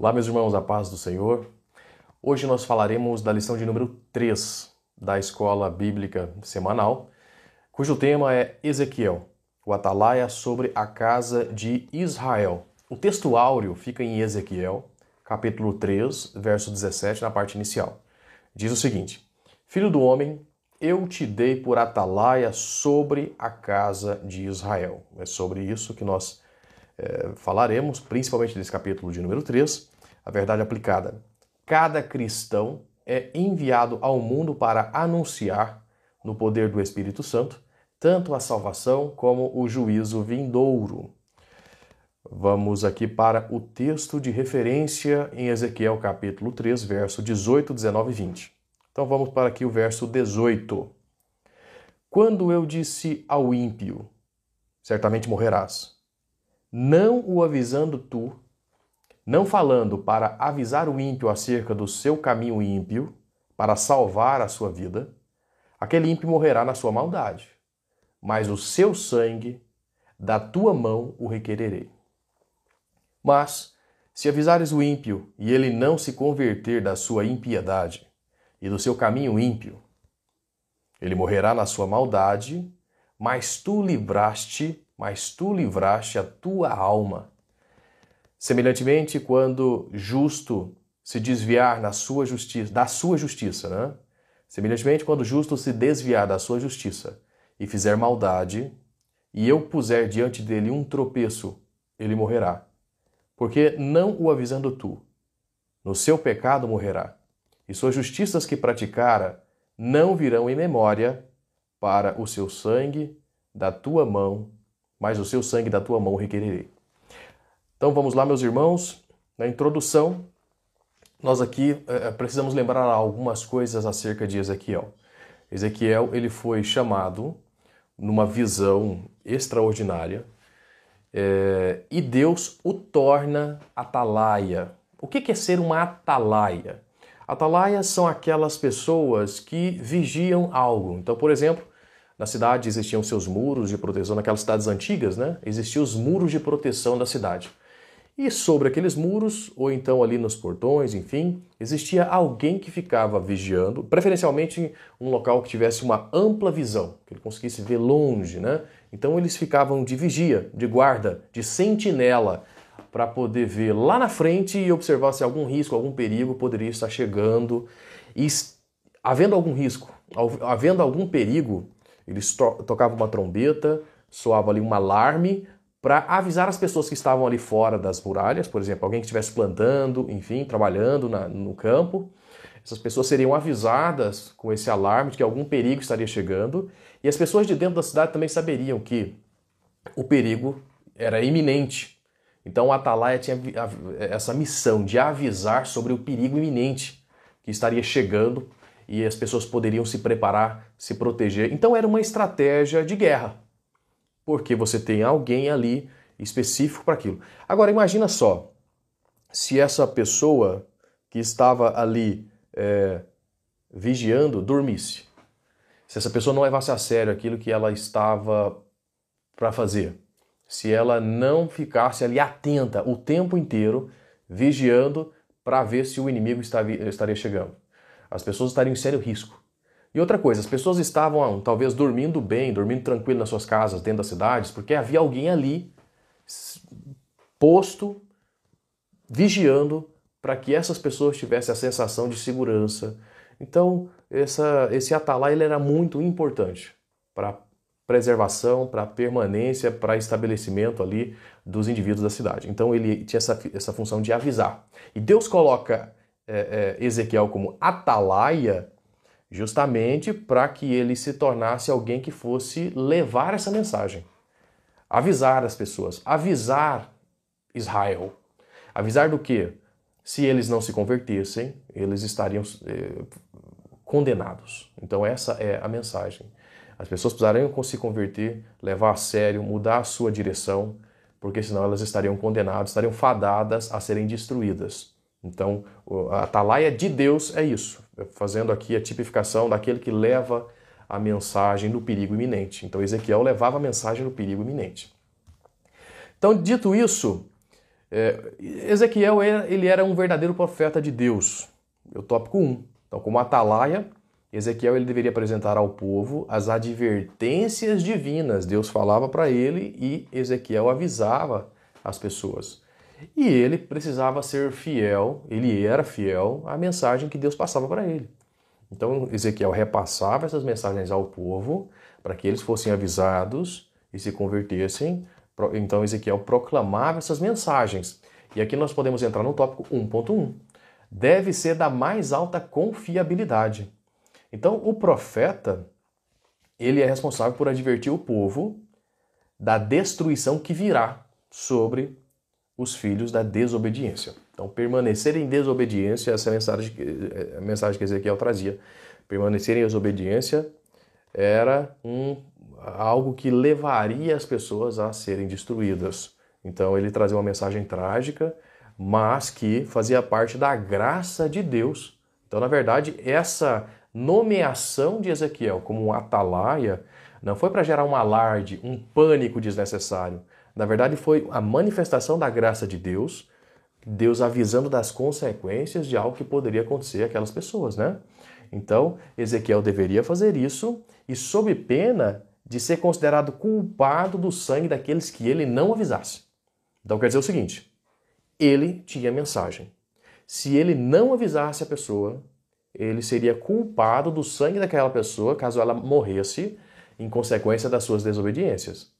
Olá, meus irmãos, a paz do Senhor. Hoje nós falaremos da lição de número 3 da Escola Bíblica Semanal, cujo tema é Ezequiel, o atalaia sobre a casa de Israel. O texto áureo fica em Ezequiel, capítulo 3, verso 17, na parte inicial. Diz o seguinte: Filho do homem, eu te dei por atalaia sobre a casa de Israel. É sobre isso que nós é, falaremos, principalmente nesse capítulo de número 3, a verdade aplicada. Cada cristão é enviado ao mundo para anunciar, no poder do Espírito Santo, tanto a salvação como o juízo vindouro. Vamos aqui para o texto de referência em Ezequiel capítulo 3, verso 18, 19 e 20. Então vamos para aqui o verso 18. Quando eu disse ao ímpio, certamente morrerás, não o avisando tu, não falando para avisar o ímpio acerca do seu caminho ímpio, para salvar a sua vida, aquele ímpio morrerá na sua maldade, mas o seu sangue da tua mão o requererei. Mas, se avisares o ímpio e ele não se converter da sua impiedade e do seu caminho ímpio, ele morrerá na sua maldade, mas tu livraste mas tu livraste a tua alma. Semelhantemente, quando justo se desviar na sua justiça, da sua justiça, né? Semelhantemente, quando justo se desviar da sua justiça e fizer maldade, e eu puser diante dele um tropeço, ele morrerá. Porque não o avisando tu, no seu pecado morrerá, e suas justiças que praticara não virão em memória para o seu sangue da tua mão mas o seu sangue da tua mão requererei. Então vamos lá, meus irmãos. Na introdução, nós aqui é, precisamos lembrar algumas coisas acerca de Ezequiel. Ezequiel ele foi chamado numa visão extraordinária é, e Deus o torna atalaia. O que é ser uma atalaia? Atalaias são aquelas pessoas que vigiam algo. Então, por exemplo, na cidade existiam seus muros de proteção, naquelas cidades antigas, né? Existiam os muros de proteção da cidade. E sobre aqueles muros, ou então ali nos portões, enfim, existia alguém que ficava vigiando, preferencialmente um local que tivesse uma ampla visão, que ele conseguisse ver longe, né? Então eles ficavam de vigia, de guarda, de sentinela, para poder ver lá na frente e observar se algum risco, algum perigo poderia estar chegando. E havendo algum risco, havendo algum perigo, eles to tocavam uma trombeta, soava ali um alarme para avisar as pessoas que estavam ali fora das muralhas, por exemplo, alguém que estivesse plantando, enfim, trabalhando na, no campo. Essas pessoas seriam avisadas com esse alarme de que algum perigo estaria chegando, e as pessoas de dentro da cidade também saberiam que o perigo era iminente. Então o Atalaia tinha essa missão de avisar sobre o perigo iminente que estaria chegando e as pessoas poderiam se preparar, se proteger. Então era uma estratégia de guerra, porque você tem alguém ali específico para aquilo. Agora imagina só, se essa pessoa que estava ali é, vigiando dormisse, se essa pessoa não levasse a sério aquilo que ela estava para fazer, se ela não ficasse ali atenta o tempo inteiro, vigiando para ver se o inimigo estaria chegando. As pessoas estariam em sério risco. E outra coisa, as pessoas estavam talvez dormindo bem, dormindo tranquilo nas suas casas, dentro das cidades, porque havia alguém ali posto, vigiando, para que essas pessoas tivessem a sensação de segurança. Então, essa, esse atalá ele era muito importante para preservação, para permanência, para estabelecimento ali dos indivíduos da cidade. Então ele tinha essa, essa função de avisar. E Deus coloca é, é, Ezequiel como atalaia, justamente para que ele se tornasse alguém que fosse levar essa mensagem, avisar as pessoas, avisar Israel. Avisar do que? Se eles não se convertessem, eles estariam é, condenados. Então, essa é a mensagem. As pessoas precisariam se converter, levar a sério, mudar a sua direção, porque senão elas estariam condenadas, estariam fadadas a serem destruídas. Então, a atalaia de Deus é isso, fazendo aqui a tipificação daquele que leva a mensagem do perigo iminente. Então, Ezequiel levava a mensagem do perigo iminente. Então, dito isso, É, Ezequiel ele era um verdadeiro profeta de Deus. É o tópico 1. Então, como atalaia, Ezequiel ele deveria apresentar ao povo as advertências divinas. Deus falava para ele e Ezequiel avisava as pessoas. E ele precisava ser fiel, ele era fiel à mensagem que Deus passava para ele. Então Ezequiel repassava essas mensagens ao povo para que eles fossem avisados e se convertessem. Então Ezequiel proclamava essas mensagens. E aqui nós podemos entrar no tópico 1.1. Deve ser da mais alta confiabilidade. Então o profeta, ele é responsável por advertir o povo da destruição que virá sobre os filhos da desobediência. Então, permanecer em desobediência, essa é a mensagem, é a mensagem que Ezequiel trazia. Permanecer em desobediência era um, algo que levaria as pessoas a serem destruídas. Então, ele trazia uma mensagem trágica, mas que fazia parte da graça de Deus. Então, na verdade, essa nomeação de Ezequiel como um atalaia não foi para gerar um alarde, um pânico desnecessário, na verdade, foi a manifestação da graça de Deus, Deus avisando das consequências de algo que poderia acontecer àquelas pessoas, né? Então, Ezequiel deveria fazer isso e sob pena de ser considerado culpado do sangue daqueles que ele não avisasse. Então quer dizer o seguinte: ele tinha mensagem. Se ele não avisasse a pessoa, ele seria culpado do sangue daquela pessoa caso ela morresse em consequência das suas desobediências.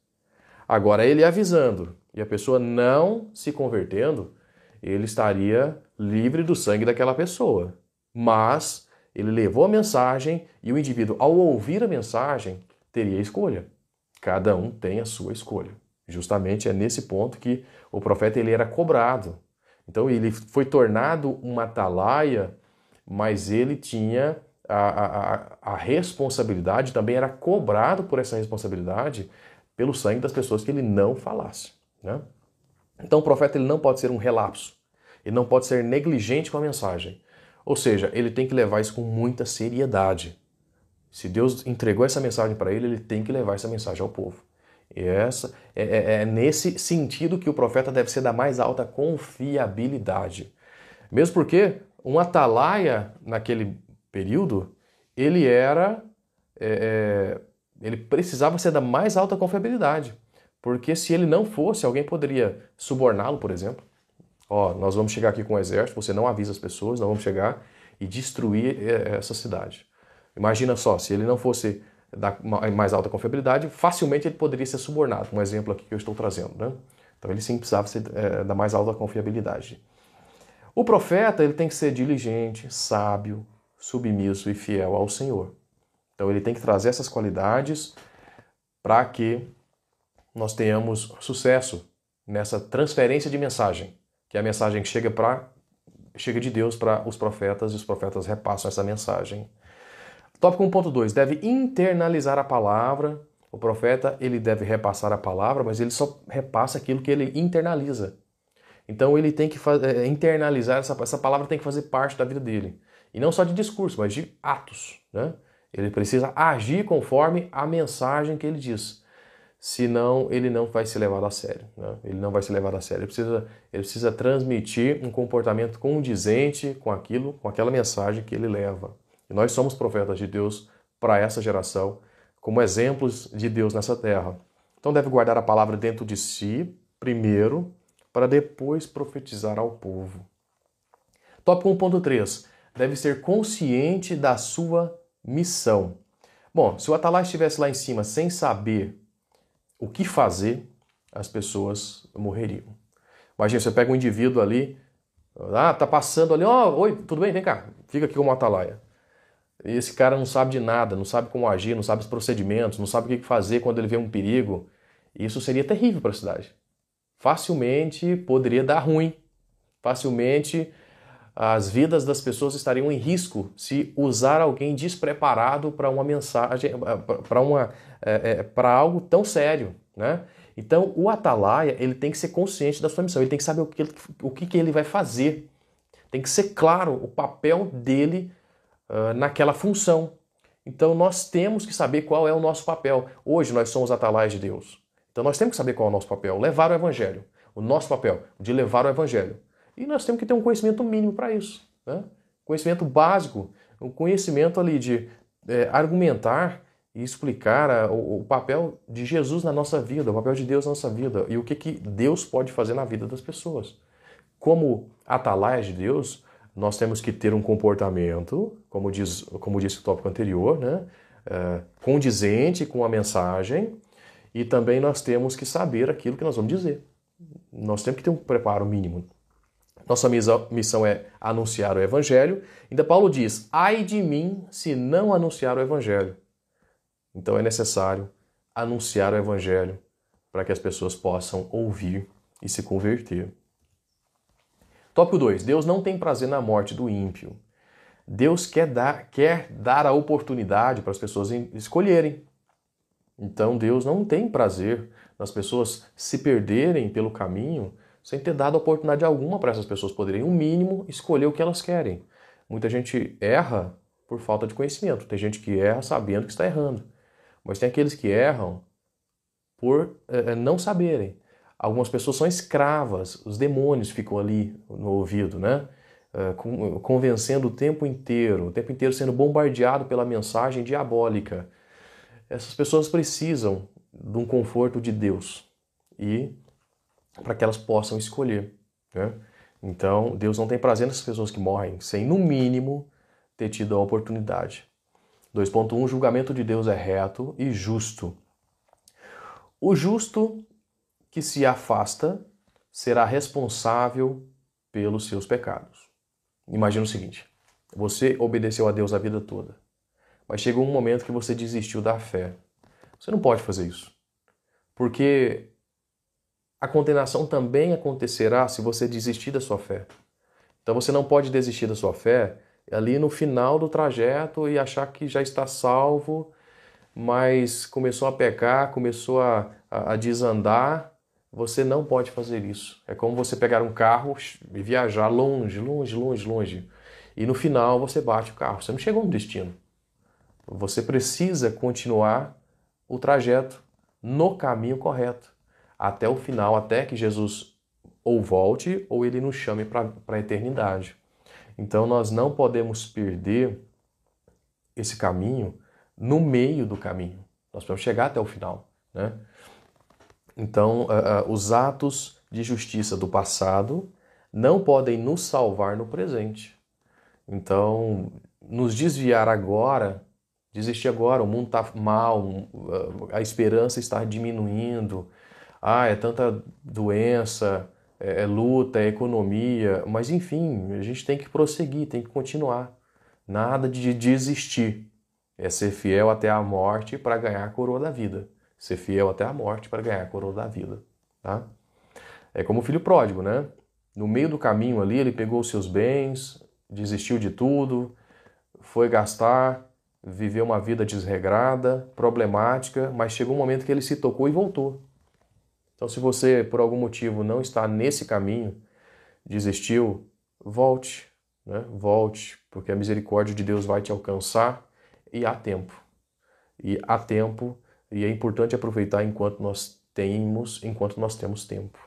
Agora, ele avisando e a pessoa não se convertendo, ele estaria livre do sangue daquela pessoa. Mas ele levou a mensagem e o indivíduo, ao ouvir a mensagem, teria escolha. Cada um tem a sua escolha. Justamente é nesse ponto que o profeta ele era cobrado. Então ele foi tornado uma atalaia, mas ele tinha a, a, a responsabilidade, também era cobrado por essa responsabilidade pelo sangue das pessoas que ele não falasse. Né? Então o profeta ele não pode ser um relapso, ele não pode ser negligente com a mensagem. Ou seja, ele tem que levar isso com muita seriedade. Se Deus entregou essa mensagem para ele, ele tem que levar essa mensagem ao povo. E essa é, é, é nesse sentido que o profeta deve ser da mais alta confiabilidade. Mesmo porque um atalaia naquele período, ele era é, é ele precisava ser da mais alta confiabilidade. Porque se ele não fosse, alguém poderia suborná-lo, por exemplo. Ó, nós vamos chegar aqui com o exército, você não avisa as pessoas, nós vamos chegar e destruir eh, essa cidade. Imagina só, se ele não fosse da mais alta confiabilidade, facilmente ele poderia ser subornado. Um exemplo aqui que eu estou trazendo, né? Então ele sim precisava ser é, da mais alta confiabilidade. O profeta ele tem que ser diligente, sábio, submisso e fiel ao Senhor. Então ele tem que trazer essas qualidades para que nós tenhamos sucesso nessa transferência de mensagem, que é a mensagem que chega para chega de Deus para os profetas e os profetas repassam essa mensagem. Tópico 1.2 deve internalizar a palavra. O profeta ele deve repassar a palavra, mas ele só repassa aquilo que ele internaliza. Então ele tem que é, internalizar essa, essa palavra tem que fazer parte da vida dele e não só de discurso, mas de atos, né? Ele precisa agir conforme a mensagem que ele diz. Senão, ele não vai ser levado a sério. Né? Ele não vai ser levado a sério. Ele precisa, ele precisa transmitir um comportamento condizente com aquilo, com aquela mensagem que ele leva. E nós somos profetas de Deus para essa geração, como exemplos de Deus nessa terra. Então, deve guardar a palavra dentro de si, primeiro, para depois profetizar ao povo. Tópico 1.3. Deve ser consciente da sua missão. Bom, se o Atalai estivesse lá em cima sem saber o que fazer, as pessoas morreriam. Imagina, você pega um indivíduo ali, ah, tá passando ali, ó, oh, oi, tudo bem? Vem cá, fica aqui como atalaia. E esse cara não sabe de nada, não sabe como agir, não sabe os procedimentos, não sabe o que fazer quando ele vê um perigo. Isso seria terrível para a cidade. Facilmente poderia dar ruim. Facilmente as vidas das pessoas estariam em risco se usar alguém despreparado para uma mensagem, para uma é, é, para algo tão sério, né? Então o atalaia ele tem que ser consciente da sua missão, ele tem que saber o que, o que, que ele vai fazer, tem que ser claro o papel dele uh, naquela função. Então nós temos que saber qual é o nosso papel. Hoje nós somos atalaias de Deus. Então nós temos que saber qual é o nosso papel, levar o evangelho. o nosso papel de levar o evangelho. E nós temos que ter um conhecimento mínimo para isso. Né? Conhecimento básico, um conhecimento ali de é, argumentar e explicar a, o, o, papel de Jesus na nossa vida, o papel de Deus na nossa vida e o que, que Deus pode fazer na vida das pessoas. Como atalaia de Deus, nós temos que ter um comportamento, como diz, como disse o tópico anterior, né? É, condizente com a mensagem e também nós temos que saber aquilo que nós vamos dizer. Nós temos que ter um preparo mínimo. Nossa missão é anunciar o Evangelho. Ainda Paulo diz: ai de mim se não anunciar o Evangelho. Então é necessário anunciar o Evangelho para que as pessoas possam ouvir e se converter. Tópico 2. Deus não tem prazer na morte do ímpio. Deus quer dar, quer dar a oportunidade para as pessoas escolherem. Então Deus não tem prazer nas pessoas se perderem pelo caminho sem ter dado oportunidade alguma para essas pessoas poderem, o mínimo, escolher o que elas querem. Muita gente erra por falta de conhecimento, tem gente que erra sabendo que está errando, mas tem aqueles que erram por é, não saberem. Algumas pessoas são escravas, os demônios ficam ali no ouvido, né? É, convencendo o tempo inteiro, o tempo inteiro sendo bombardeado pela mensagem diabólica. Essas pessoas precisam de um conforto de Deus e para que elas possam escolher. Né? Então, Deus não tem prazer nessas pessoas que morrem sem, no mínimo, ter tido a oportunidade. 2.1 O julgamento de Deus é reto e justo. O justo que se afasta será responsável pelos seus pecados. Imagina o seguinte: você obedeceu a Deus a vida toda, mas chegou um momento que você desistiu da fé. Você não pode fazer isso, porque a condenação também acontecerá se você desistir da sua fé. Então você não pode desistir da sua fé ali no final do trajeto e achar que já está salvo, mas começou a pecar, começou a, a, a desandar você não pode fazer isso. É como você pegar um carro e viajar longe, longe, longe, longe. E no final você bate o carro. Você não chegou no destino. Você precisa continuar o trajeto no caminho correto. Até o final, até que Jesus ou volte ou ele nos chame para a eternidade. Então nós não podemos perder esse caminho no meio do caminho. Nós podemos chegar até o final. Né? Então, uh, uh, os atos de justiça do passado não podem nos salvar no presente. Então, nos desviar agora, desistir agora, o mundo está mal, a esperança está diminuindo, ah, é tanta doença, é, é luta, é economia, mas enfim, a gente tem que prosseguir, tem que continuar. Nada de desistir. É ser fiel até a morte para ganhar a coroa da vida ser fiel até a morte para ganhar a coroa da vida. Tá? É como o filho pródigo, né? No meio do caminho ali, ele pegou os seus bens, desistiu de tudo, foi gastar, viveu uma vida desregrada, problemática, mas chegou um momento que ele se tocou e voltou. Então, se você, por algum motivo, não está nesse caminho, desistiu, volte, né? volte, porque a misericórdia de Deus vai te alcançar e há tempo. E há tempo e é importante aproveitar enquanto nós temos, enquanto nós temos tempo.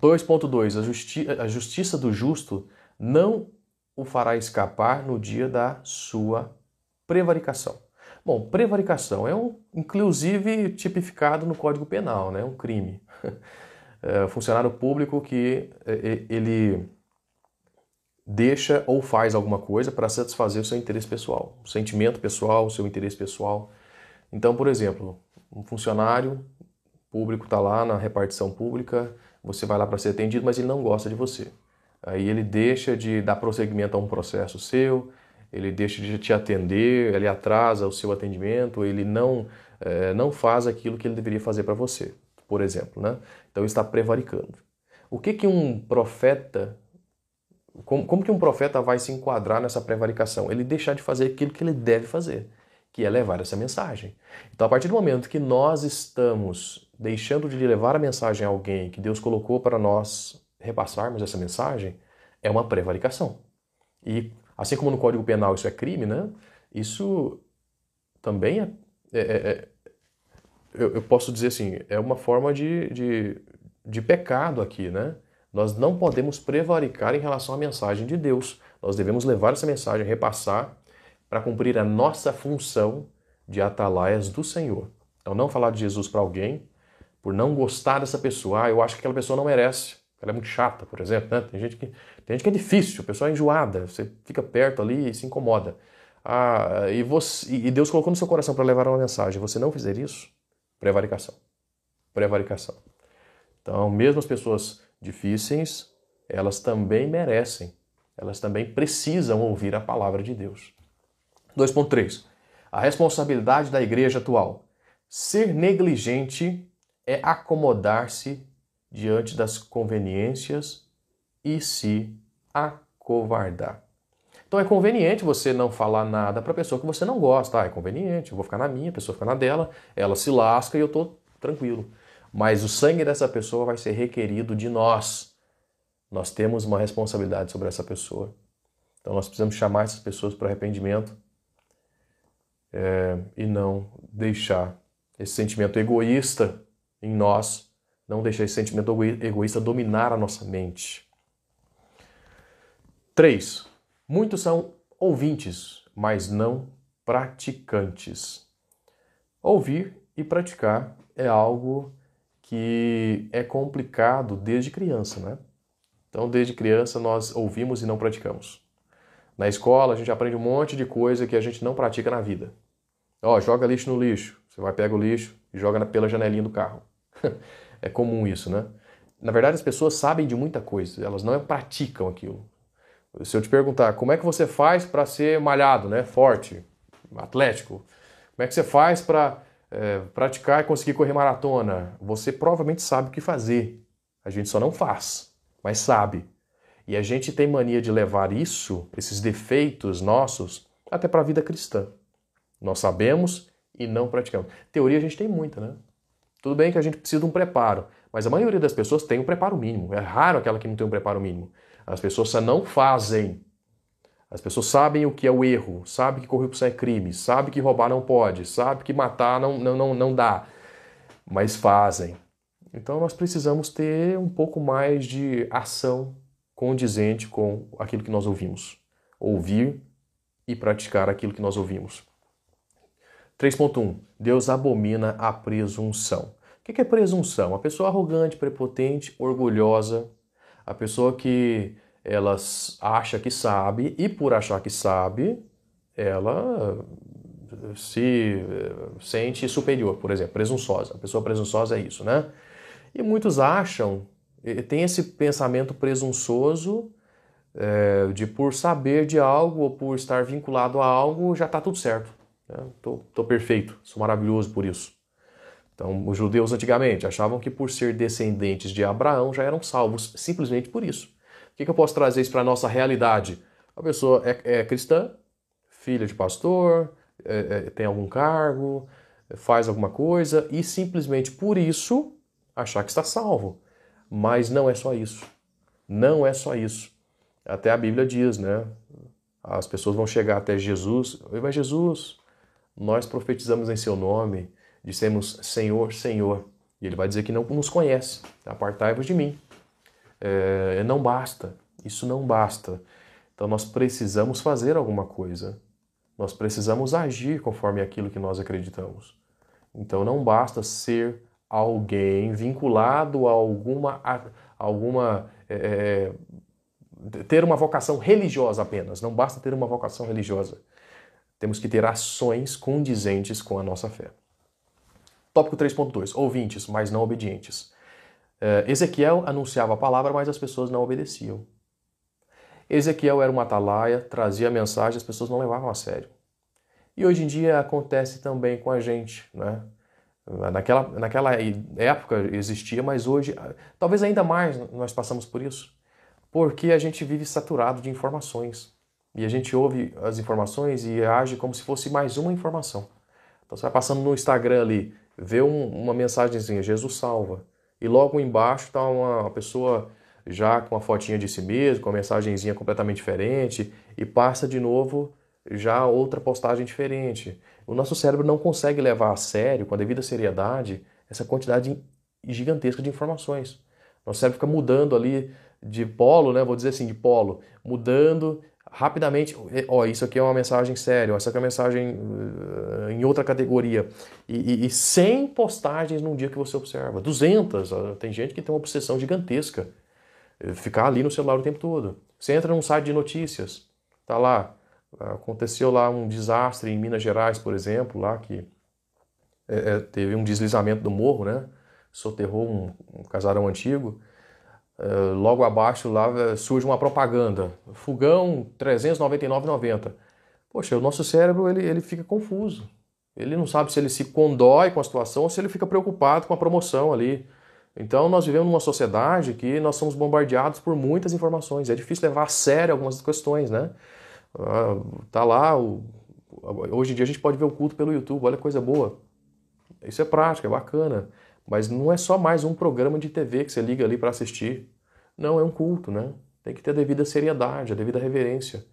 2.2 a, justi a justiça do justo não o fará escapar no dia da sua prevaricação. Bom, prevaricação é um, inclusive tipificado no Código Penal, né? um crime. É, funcionário público que é, é, ele deixa ou faz alguma coisa para satisfazer o seu interesse pessoal, o sentimento pessoal, o seu interesse pessoal. Então, por exemplo, um funcionário público está lá na repartição pública, você vai lá para ser atendido, mas ele não gosta de você. Aí ele deixa de dar prosseguimento a um processo seu, ele deixa de te atender, ele atrasa o seu atendimento, ele não, é, não faz aquilo que ele deveria fazer para você, por exemplo. Né? Então está prevaricando. O que, que um profeta, como, como que um profeta vai se enquadrar nessa prevaricação? Ele deixar de fazer aquilo que ele deve fazer que é levar essa mensagem. Então, a partir do momento que nós estamos deixando de levar a mensagem a alguém que Deus colocou para nós repassarmos essa mensagem, é uma prevaricação. E assim como no Código Penal isso é crime, né? Isso também é, é, é, é eu, eu, posso dizer assim, é uma forma de, de de pecado aqui, né? Nós não podemos prevaricar em relação à mensagem de Deus. Nós devemos levar essa mensagem, repassar, para cumprir a nossa função de atalaias do Senhor. Então, não falar de Jesus para alguém por não gostar dessa pessoa. Ah, eu acho que aquela pessoa não merece. Ela é muito chata, por exemplo. Né? Tem, gente que, tem gente que é difícil, a pessoa é enjoada. Você fica perto ali e se incomoda. Ah, e, você, e Deus colocou no seu coração para levar uma mensagem. Você não fizer isso? Prevaricação. Prevaricação. Então, mesmo as pessoas difíceis, elas também merecem, elas também precisam ouvir a palavra de Deus. 2.3. A responsabilidade da igreja atual. Ser negligente é acomodar-se diante das conveniências e se acovardar. Então é conveniente você não falar nada para a pessoa que você não gosta. Ah, é conveniente, eu vou ficar na minha, a pessoa fica na dela, ela se lasca e eu estou tranquilo. Mas o sangue dessa pessoa vai ser requerido de nós. Nós temos uma responsabilidade sobre essa pessoa. Então nós precisamos chamar essas pessoas para arrependimento é, e não deixar esse sentimento egoísta em nós, não deixar esse sentimento egoísta dominar a nossa mente. 3. Muitos são ouvintes, mas não praticantes. Ouvir e praticar é algo que é complicado desde criança, né? Então, desde criança nós ouvimos e não praticamos. Na escola a gente aprende um monte de coisa que a gente não pratica na vida. Ó, oh, joga lixo no lixo. Você vai pega o lixo e joga pela janelinha do carro. é comum isso, né? Na verdade, as pessoas sabem de muita coisa, elas não praticam aquilo. Se eu te perguntar como é que você faz para ser malhado, né, forte, atlético, como é que você faz para é, praticar e conseguir correr maratona, você provavelmente sabe o que fazer. A gente só não faz, mas sabe. E a gente tem mania de levar isso, esses defeitos nossos, até para a vida cristã. Nós sabemos e não praticamos. Teoria a gente tem muita, né? Tudo bem que a gente precisa de um preparo, mas a maioria das pessoas tem um preparo mínimo. É raro aquela que não tem um preparo mínimo. As pessoas só não fazem. As pessoas sabem o que é o erro, sabem que corrupção é crime, sabem que roubar não pode, sabem que matar não, não, não, não dá, mas fazem. Então nós precisamos ter um pouco mais de ação condizente com aquilo que nós ouvimos. Ouvir e praticar aquilo que nós ouvimos. 3.1. Deus abomina a presunção. O que é presunção? A pessoa arrogante, prepotente, orgulhosa, a pessoa que ela acha que sabe e por achar que sabe, ela se eh, sente superior, por exemplo, presunçosa. A pessoa presunçosa é isso, né? E muitos acham, tem esse pensamento presunçoso é, de por saber de algo ou por estar vinculado a algo já está tudo certo. Estou né? perfeito, sou maravilhoso por isso. Então, os judeus antigamente achavam que por ser descendentes de Abraão já eram salvos, simplesmente por isso. O que, que eu posso trazer isso para a nossa realidade? A pessoa é, é cristã, filha de pastor, é, é, tem algum cargo, faz alguma coisa e simplesmente por isso achar que está salvo. Mas não é só isso. Não é só isso. Até a Bíblia diz, né? As pessoas vão chegar até Jesus, mas Jesus, nós profetizamos em seu nome, dissemos Senhor, Senhor. E ele vai dizer que não nos conhece. Apartai-vos de mim. É, não basta. Isso não basta. Então nós precisamos fazer alguma coisa. Nós precisamos agir conforme aquilo que nós acreditamos. Então não basta ser alguém vinculado a alguma, a alguma é, é, ter uma vocação religiosa apenas. Não basta ter uma vocação religiosa. Temos que ter ações condizentes com a nossa fé. Tópico 3.2. Ouvintes, mas não obedientes. Uh, Ezequiel anunciava a palavra, mas as pessoas não obedeciam. Ezequiel era uma atalaia, trazia a mensagem, as pessoas não levavam a sério. E hoje em dia acontece também com a gente, né? Naquela, naquela época existia, mas hoje, talvez ainda mais nós passamos por isso, porque a gente vive saturado de informações. E a gente ouve as informações e age como se fosse mais uma informação. Então você vai passando no Instagram ali, vê um, uma mensagenzinha, Jesus salva. E logo embaixo está uma pessoa já com a fotinha de si mesmo, com a mensagenzinha completamente diferente, e passa de novo já outra postagem diferente. O nosso cérebro não consegue levar a sério, com a devida seriedade, essa quantidade gigantesca de informações. Nosso cérebro fica mudando ali de polo, né? Vou dizer assim, de polo, mudando rapidamente. Ó, isso aqui é uma mensagem séria, essa aqui é uma mensagem uh, em outra categoria. E, e, e 100 postagens num dia que você observa, 200. Uh, tem gente que tem uma obsessão gigantesca. Uh, ficar ali no celular o tempo todo. Você entra num site de notícias, tá lá. Aconteceu lá um desastre em Minas Gerais, por exemplo, lá que é teve um deslizamento do morro, né? Soterrou um, um casarão antigo. Eh, logo abaixo lá eh, surge uma propaganda, fogão 399,90. Poxa, o nosso cérebro ele, ele fica confuso. Ele não sabe se ele se condói com a situação ou se ele fica preocupado com a promoção ali. Então nós vivemos numa sociedade que nós somos bombardeados por muitas informações. É difícil levar a sério algumas questões, né? Ah, tá lá, o... hoje em dia a gente pode ver o culto pelo YouTube, olha que coisa boa. Isso é prático, é bacana. Mas não é só mais um programa de TV que você liga ali para assistir. Não, é um culto, né? Tem que ter a devida seriedade, a devida reverência.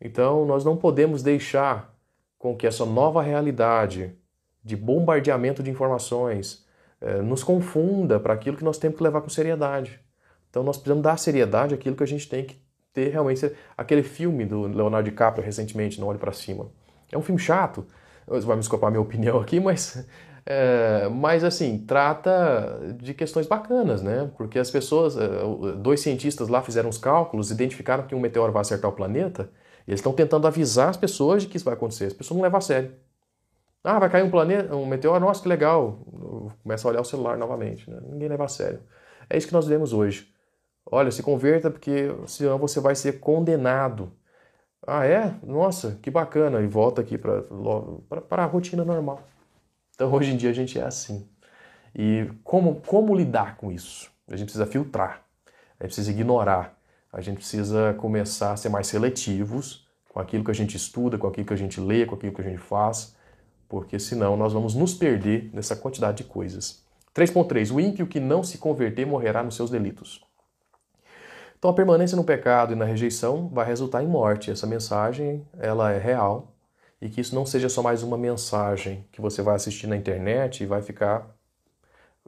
Então, nós não podemos deixar com que essa nova realidade de bombardeamento de informações eh, nos confunda para aquilo que nós temos que levar com seriedade. Então, nós precisamos dar seriedade àquilo que a gente tem que ter realmente. Aquele filme do Leonardo DiCaprio recentemente, Não Olhe para Cima. É um filme chato. Você vai me escapar a minha opinião aqui, mas é, mas assim, trata de questões bacanas, né? Porque as pessoas, é, dois cientistas lá fizeram os cálculos, identificaram que um meteoro vai acertar o planeta, e eles estão tentando avisar as pessoas de que isso vai acontecer. As pessoas não levam a sério. Ah, vai cair um planeta, um meteoro, nossa, que legal. Começa a olhar o celular novamente. Né? Ninguém leva a sério. É isso que nós vemos hoje. Olha, se converta porque senão você vai ser condenado. Ah, é? Nossa, que bacana. E volta aqui para a rotina normal. Então hoje em dia a gente é assim. E como, como lidar com isso? A gente precisa filtrar, a gente precisa ignorar, a gente precisa começar a ser mais seletivos com aquilo que a gente estuda, com aquilo que a gente lê, com aquilo que a gente faz, porque senão nós vamos nos perder nessa quantidade de coisas. 3.3. O ímpio que não se converter morrerá nos seus delitos. Então a permanência no pecado e na rejeição vai resultar em morte. Essa mensagem ela é real, e que isso não seja só mais uma mensagem que você vai assistir na internet e vai ficar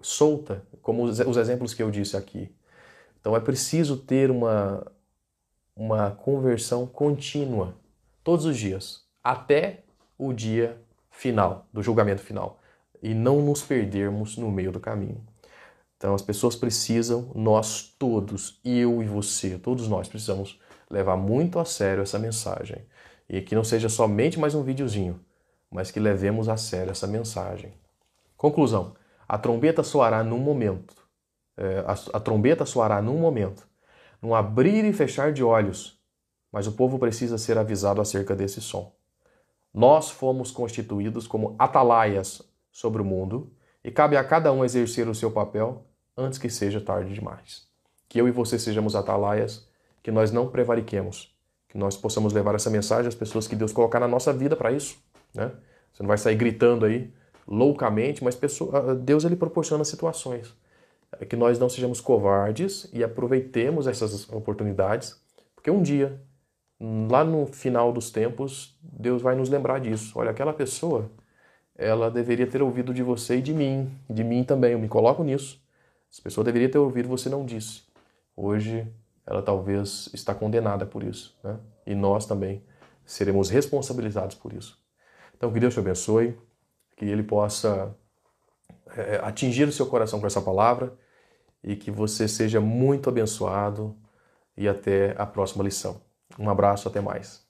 solta, como os, exemplos que eu disse aqui. Então é preciso ter uma, uma conversão contínua, todos os dias, até o dia final, do julgamento final, e não nos perdermos no meio do caminho. Então as pessoas precisam, nós todos, eu e você, todos nós precisamos levar muito a sério essa mensagem e que não seja somente mais um videozinho, mas que levemos a sério essa mensagem. Conclusão: a trombeta soará num momento. É, a, a trombeta soará num momento, num abrir e fechar de olhos, mas o povo precisa ser avisado acerca desse som. Nós fomos constituídos como atalaias sobre o mundo e cabe a cada um exercer o seu papel antes que seja tarde demais. Que eu e você sejamos atalaias, que nós não prevariquemos, que nós possamos levar essa mensagem às pessoas que Deus colocar na nossa vida para isso, né? Você não vai sair gritando aí loucamente, mas pessoa, Deus ele proporciona situações é que nós não sejamos covardes e aproveitemos essas oportunidades, porque um dia, lá no final dos tempos, Deus vai nos lembrar disso. Olha, aquela pessoa, ela deveria ter ouvido de você e de mim, de mim também, eu me coloco nisso. Essa pessoa deveria ter ouvido, você não disse. Hoje ela talvez está condenada por isso, né? E nós também seremos responsabilizados por isso. Então, que Deus te abençoe, que Ele possa é, atingir o seu coração com essa palavra e que você seja muito abençoado e até a próxima lição. Um abraço, até mais.